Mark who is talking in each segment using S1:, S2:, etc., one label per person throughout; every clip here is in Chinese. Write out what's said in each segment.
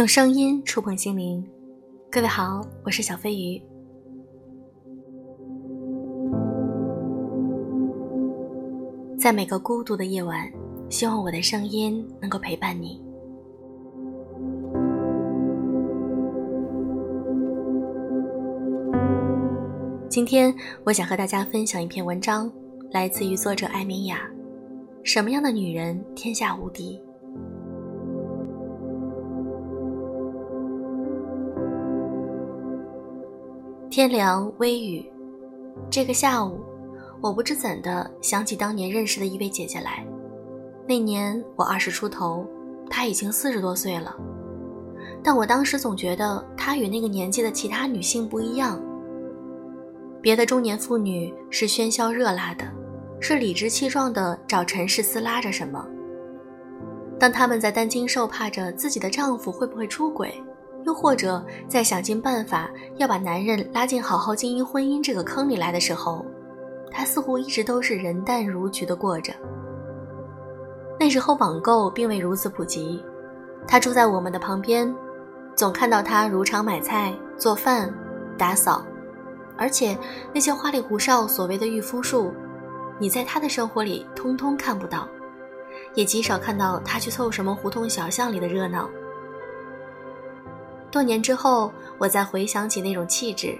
S1: 用声音触碰心灵，各位好，我是小飞鱼。在每个孤独的夜晚，希望我的声音能够陪伴你。今天我想和大家分享一篇文章，来自于作者艾米亚。什么样的女人天下无敌？天凉微雨，这个下午，我不知怎的想起当年认识的一位姐姐来。那年我二十出头，她已经四十多岁了，但我当时总觉得她与那个年纪的其他女性不一样。别的中年妇女是喧嚣热辣的，是理直气壮的找陈氏撕拉着什么。当她们在担惊受怕着自己的丈夫会不会出轨。又或者在想尽办法要把男人拉进好好经营婚姻这个坑里来的时候，她似乎一直都是人淡如菊的过着。那时候网购并未如此普及，她住在我们的旁边，总看到她如常买菜、做饭、打扫，而且那些花里胡哨所谓的御夫术，你在她的生活里通通看不到，也极少看到她去凑什么胡同小巷里的热闹。多年之后，我再回想起那种气质，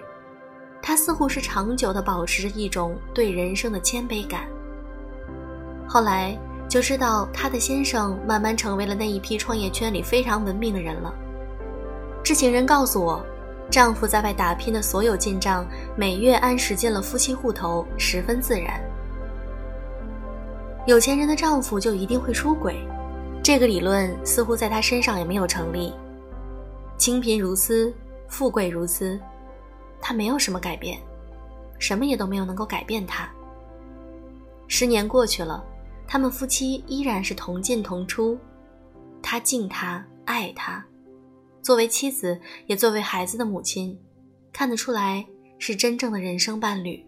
S1: 她似乎是长久地保持着一种对人生的谦卑感。后来就知道她的先生慢慢成为了那一批创业圈里非常文明的人了。知情人告诉我，丈夫在外打拼的所有进账，每月按时进了夫妻户头，十分自然。有钱人的丈夫就一定会出轨，这个理论似乎在她身上也没有成立。清贫如斯，富贵如斯，他没有什么改变，什么也都没有能够改变他。十年过去了，他们夫妻依然是同进同出，他敬他，爱他，作为妻子，也作为孩子的母亲，看得出来是真正的人生伴侣。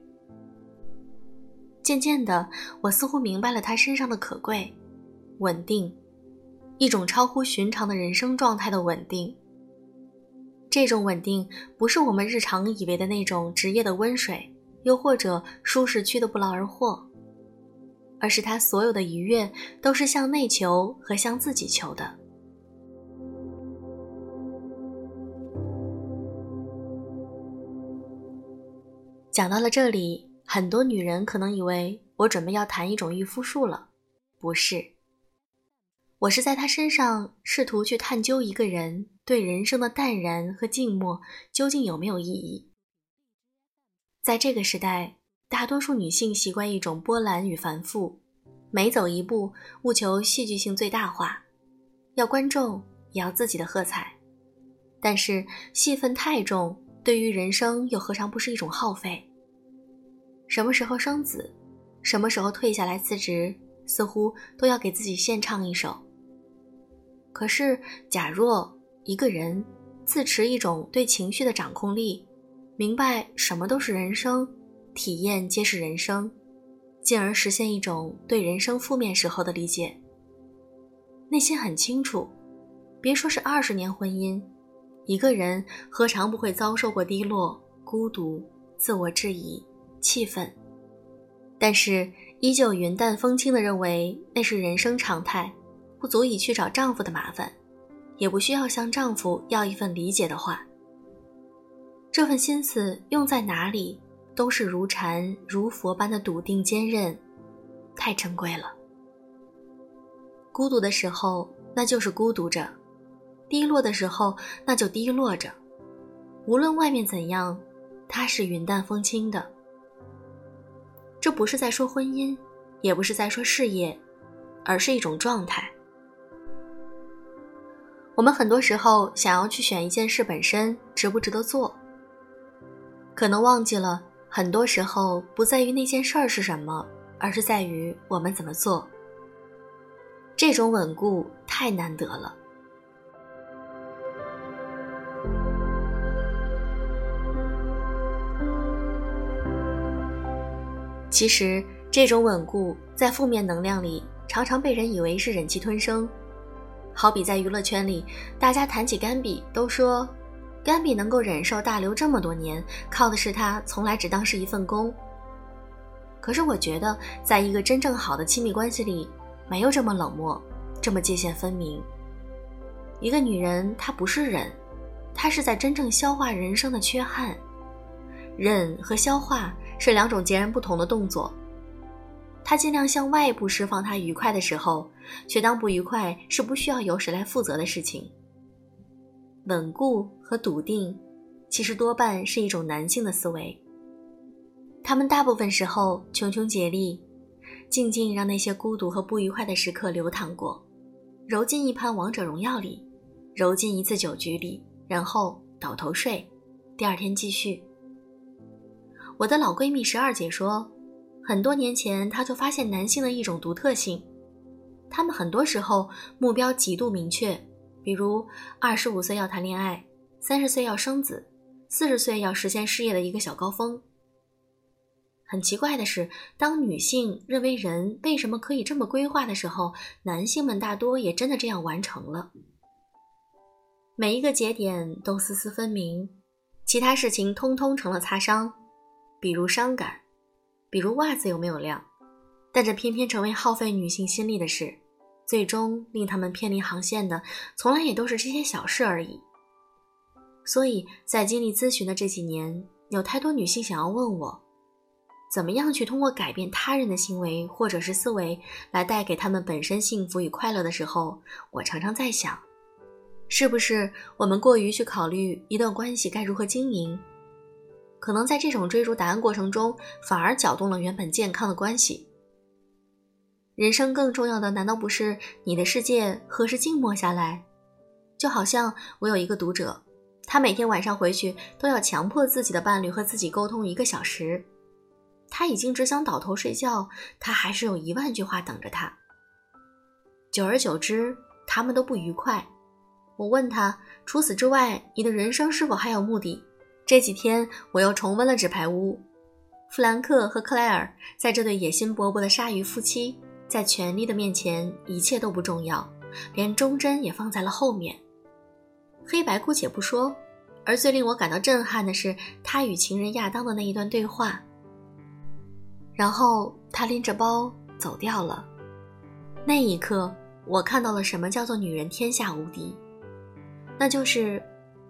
S1: 渐渐的，我似乎明白了他身上的可贵，稳定，一种超乎寻常的人生状态的稳定。这种稳定不是我们日常以为的那种职业的温水，又或者舒适区的不劳而获，而是他所有的愉悦都是向内求和向自己求的。讲到了这里，很多女人可能以为我准备要谈一种御夫术了，不是。我是在他身上试图去探究一个人对人生的淡然和静默究竟有没有意义。在这个时代，大多数女性习惯一种波澜与繁复，每走一步务求戏剧性最大化，要观众也要自己的喝彩。但是戏份太重，对于人生又何尝不是一种耗费？什么时候生子，什么时候退下来辞职，似乎都要给自己献唱一首。可是，假若一个人自持一种对情绪的掌控力，明白什么都是人生，体验皆是人生，进而实现一种对人生负面时候的理解，内心很清楚，别说是二十年婚姻，一个人何尝不会遭受过低落、孤独、自我质疑、气愤，但是依旧云淡风轻地认为那是人生常态。不足以去找丈夫的麻烦，也不需要向丈夫要一份理解的话。这份心思用在哪里，都是如禅如佛般的笃定坚韧，太珍贵了。孤独的时候，那就是孤独着；低落的时候，那就低落着。无论外面怎样，他是云淡风轻的。这不是在说婚姻，也不是在说事业，而是一种状态。我们很多时候想要去选一件事本身值不值得做，可能忘记了，很多时候不在于那件事儿是什么，而是在于我们怎么做。这种稳固太难得了。其实，这种稳固在负面能量里常常被人以为是忍气吞声。好比在娱乐圈里，大家谈起甘比，都说甘比能够忍受大刘这么多年，靠的是他从来只当是一份工。可是我觉得，在一个真正好的亲密关系里，没有这么冷漠，这么界限分明。一个女人，她不是忍，她是在真正消化人生的缺憾。忍和消化是两种截然不同的动作。他尽量向外部释放他愉快的时候，却当不愉快是不需要由谁来负责的事情。稳固和笃定，其实多半是一种男性的思维。他们大部分时候穷穷竭力，静静让那些孤独和不愉快的时刻流淌过，揉进一盘王者荣耀里，揉进一次酒局里，然后倒头睡，第二天继续。我的老闺蜜十二姐说。很多年前，他就发现男性的一种独特性，他们很多时候目标极度明确，比如二十五岁要谈恋爱，三十岁要生子，四十岁要实现事业的一个小高峰。很奇怪的是，当女性认为人为什么可以这么规划的时候，男性们大多也真的这样完成了。每一个节点都丝丝分明，其他事情通通成了擦伤，比如伤感。比如袜子有没有晾，但这偏偏成为耗费女性心力的事，最终令他们偏离航线的，从来也都是这些小事而已。所以在经历咨询的这几年，有太多女性想要问我，怎么样去通过改变他人的行为或者是思维，来带给他们本身幸福与快乐的时候，我常常在想，是不是我们过于去考虑一段关系该如何经营？可能在这种追逐答案过程中，反而搅动了原本健康的关系。人生更重要的，难道不是你的世界何时静默下来？就好像我有一个读者，他每天晚上回去都要强迫自己的伴侣和自己沟通一个小时。他已经只想倒头睡觉，他还是有一万句话等着他。久而久之，他们都不愉快。我问他，除此之外，你的人生是否还有目的？这几天我又重温了《纸牌屋》，弗兰克和克莱尔在这对野心勃勃的鲨鱼夫妻，在权力的面前，一切都不重要，连忠贞也放在了后面。黑白姑且不说，而最令我感到震撼的是他与情人亚当的那一段对话。然后他拎着包走掉了。那一刻，我看到了什么叫做女人天下无敌，那就是。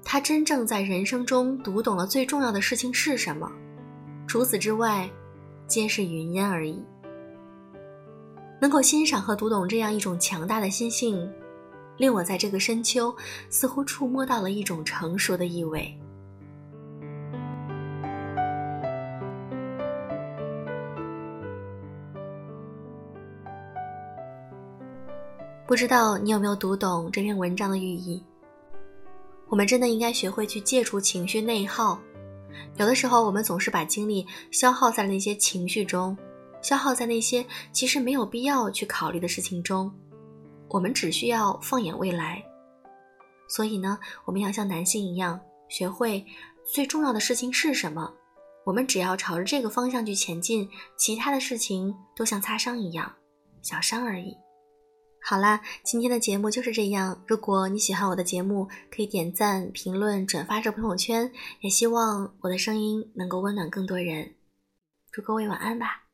S1: 他真正在人生中读懂了最重要的事情是什么，除此之外，皆是云烟而已。能够欣赏和读懂这样一种强大的心性，令我在这个深秋似乎触摸到了一种成熟的意味。不知道你有没有读懂这篇文章的寓意？我们真的应该学会去戒除情绪内耗。有的时候，我们总是把精力消耗在那些情绪中，消耗在那些其实没有必要去考虑的事情中。我们只需要放眼未来。所以呢，我们要像男性一样，学会最重要的事情是什么。我们只要朝着这个方向去前进，其他的事情都像擦伤一样，小伤而已。好啦，今天的节目就是这样。如果你喜欢我的节目，可以点赞、评论、转发至朋友圈。也希望我的声音能够温暖更多人。祝各位晚安吧。